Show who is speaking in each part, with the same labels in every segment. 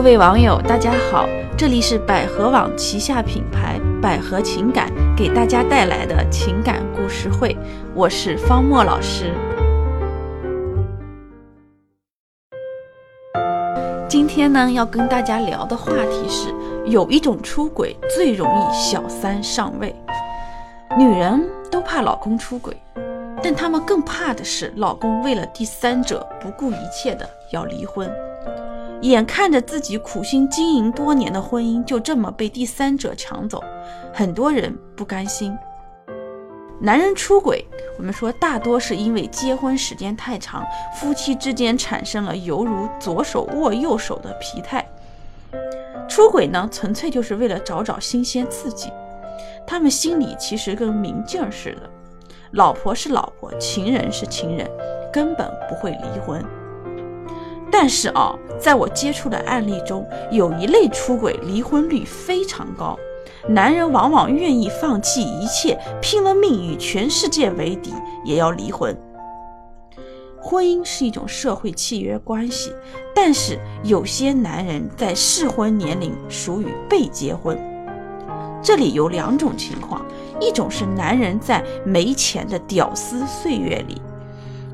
Speaker 1: 各位网友，大家好，这里是百合网旗下品牌百合情感给大家带来的情感故事会，我是方墨老师。今天呢，要跟大家聊的话题是，有一种出轨最容易小三上位。女人都怕老公出轨，但她们更怕的是老公为了第三者不顾一切的要离婚。眼看着自己苦心经营多年的婚姻就这么被第三者抢走，很多人不甘心。男人出轨，我们说大多是因为结婚时间太长，夫妻之间产生了犹如左手握右手的疲态。出轨呢，纯粹就是为了找找新鲜刺激。他们心里其实跟明镜似的，老婆是老婆，情人是情人，根本不会离婚。但是啊，在我接触的案例中，有一类出轨离婚率非常高，男人往往愿意放弃一切，拼了命与全世界为敌，也要离婚。婚姻是一种社会契约关系，但是有些男人在适婚年龄属于被结婚。这里有两种情况，一种是男人在没钱的屌丝岁月里，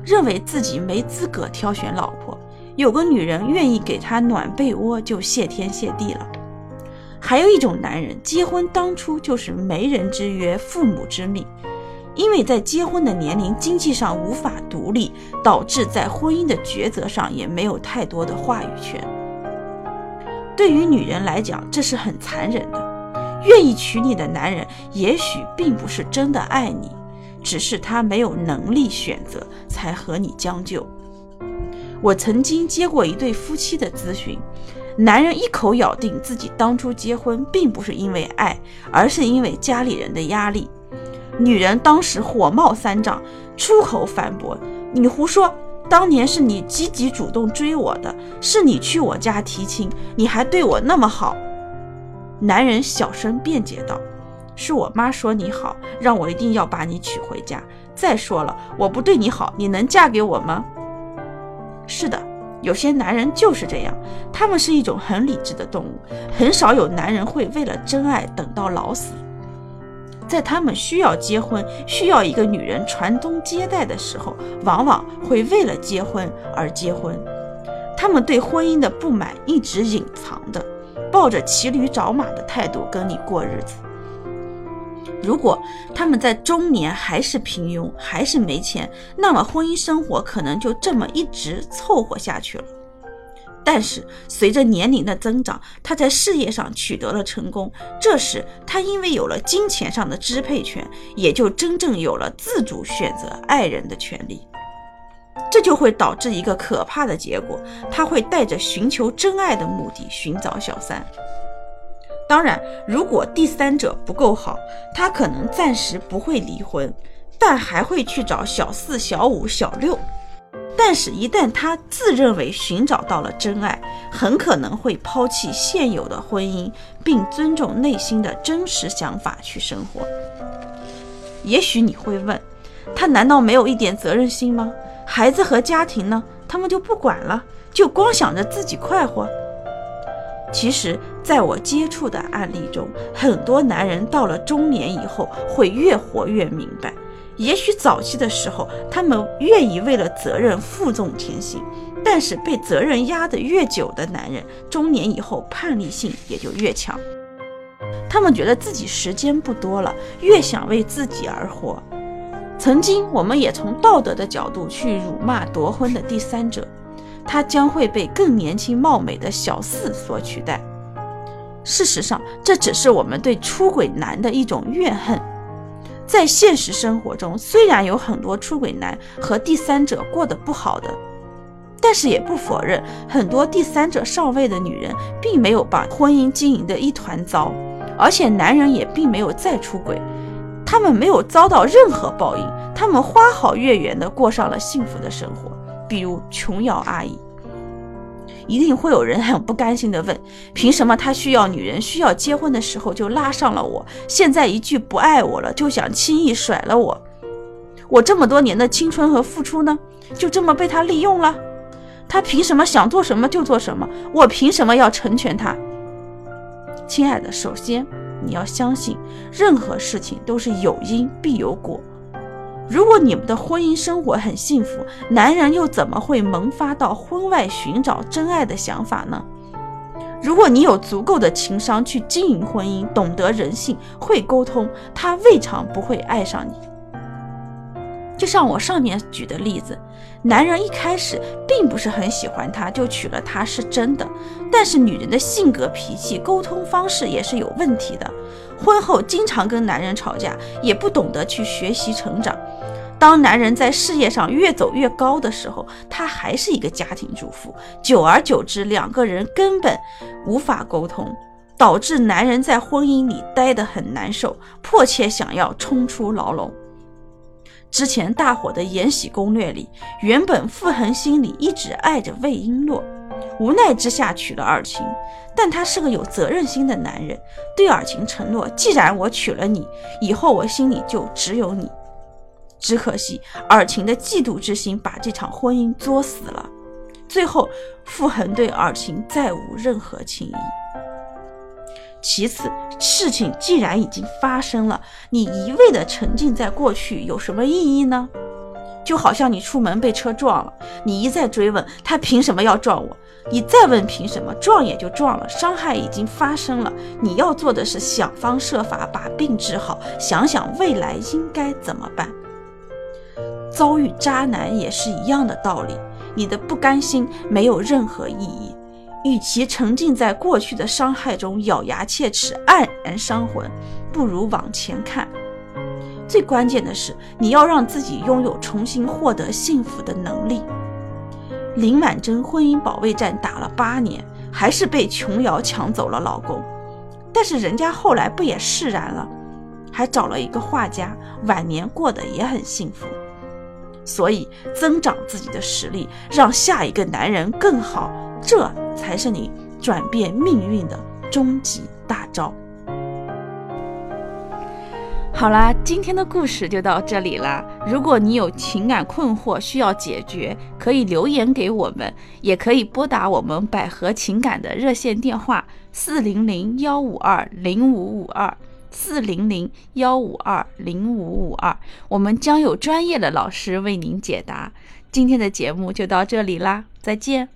Speaker 1: 认为自己没资格挑选老婆。有个女人愿意给他暖被窝，就谢天谢地了。还有一种男人，结婚当初就是媒人之约，父母之命，因为在结婚的年龄经济上无法独立，导致在婚姻的抉择上也没有太多的话语权。对于女人来讲，这是很残忍的。愿意娶你的男人，也许并不是真的爱你，只是他没有能力选择，才和你将就。我曾经接过一对夫妻的咨询，男人一口咬定自己当初结婚并不是因为爱，而是因为家里人的压力。女人当时火冒三丈，出口反驳：“你胡说！当年是你积极主动追我的，是你去我家提亲，你还对我那么好。”男人小声辩解道：“是我妈说你好，让我一定要把你娶回家。再说了，我不对你好，你能嫁给我吗？”是的，有些男人就是这样，他们是一种很理智的动物，很少有男人会为了真爱等到老死。在他们需要结婚、需要一个女人传宗接代的时候，往往会为了结婚而结婚。他们对婚姻的不满一直隐藏的，抱着骑驴找马的态度跟你过日子。如果他们在中年还是平庸，还是没钱，那么婚姻生活可能就这么一直凑合下去了。但是随着年龄的增长，他在事业上取得了成功，这时他因为有了金钱上的支配权，也就真正有了自主选择爱人的权利。这就会导致一个可怕的结果，他会带着寻求真爱的目的寻找小三。当然，如果第三者不够好，他可能暂时不会离婚，但还会去找小四、小五、小六。但是，一旦他自认为寻找到了真爱，很可能会抛弃现有的婚姻，并尊重内心的真实想法去生活。也许你会问，他难道没有一点责任心吗？孩子和家庭呢？他们就不管了，就光想着自己快活？其实，在我接触的案例中，很多男人到了中年以后，会越活越明白。也许早期的时候，他们愿意为了责任负重前行，但是被责任压得越久的男人，中年以后叛逆性也就越强。他们觉得自己时间不多了，越想为自己而活。曾经，我们也从道德的角度去辱骂夺婚的第三者。他将会被更年轻貌美的小四所取代。事实上，这只是我们对出轨男的一种怨恨。在现实生活中，虽然有很多出轨男和第三者过得不好的，但是也不否认很多第三者上位的女人并没有把婚姻经营的一团糟，而且男人也并没有再出轨，他们没有遭到任何报应，他们花好月圆的过上了幸福的生活。比如琼瑶阿姨，一定会有人很不甘心的问：凭什么他需要女人，需要结婚的时候就拉上了我，现在一句不爱我了，就想轻易甩了我？我这么多年的青春和付出呢，就这么被他利用了？他凭什么想做什么就做什么？我凭什么要成全他？亲爱的，首先你要相信，任何事情都是有因必有果。如果你们的婚姻生活很幸福，男人又怎么会萌发到婚外寻找真爱的想法呢？如果你有足够的情商去经营婚姻，懂得人性，会沟通，他未尝不会爱上你。就像我上面举的例子，男人一开始并不是很喜欢她，就娶了她是真的。但是女人的性格、脾气、沟通方式也是有问题的。婚后经常跟男人吵架，也不懂得去学习成长。当男人在事业上越走越高的时候，她还是一个家庭主妇。久而久之，两个人根本无法沟通，导致男人在婚姻里待得很难受，迫切想要冲出牢笼。之前大火的《延禧攻略》里，原本傅恒心里一直爱着魏璎珞，无奈之下娶了尔晴。但他是个有责任心的男人，对尔晴承诺：既然我娶了你，以后我心里就只有你。只可惜尔晴的嫉妒之心把这场婚姻作死了。最后，傅恒对尔晴再无任何情谊。其次，事情既然已经发生了，你一味的沉浸在过去有什么意义呢？就好像你出门被车撞了，你一再追问他凭什么要撞我，你再问凭什么，撞也就撞了，伤害已经发生了。你要做的是想方设法把病治好，想想未来应该怎么办。遭遇渣男也是一样的道理，你的不甘心没有任何意义。与其沉浸在过去的伤害中咬牙切齿、黯然伤魂，不如往前看。最关键的是，你要让自己拥有重新获得幸福的能力。林婉珍婚姻保卫战打了八年，还是被琼瑶抢走了老公。但是人家后来不也释然了，还找了一个画家，晚年过得也很幸福。所以，增长自己的实力，让下一个男人更好。这才是你转变命运的终极大招。好啦，今天的故事就到这里啦。如果你有情感困惑需要解决，可以留言给我们，也可以拨打我们百合情感的热线电话四零零幺五二零五五二四零零幺五二零五五二，我们将有专业的老师为您解答。今天的节目就到这里啦，再见。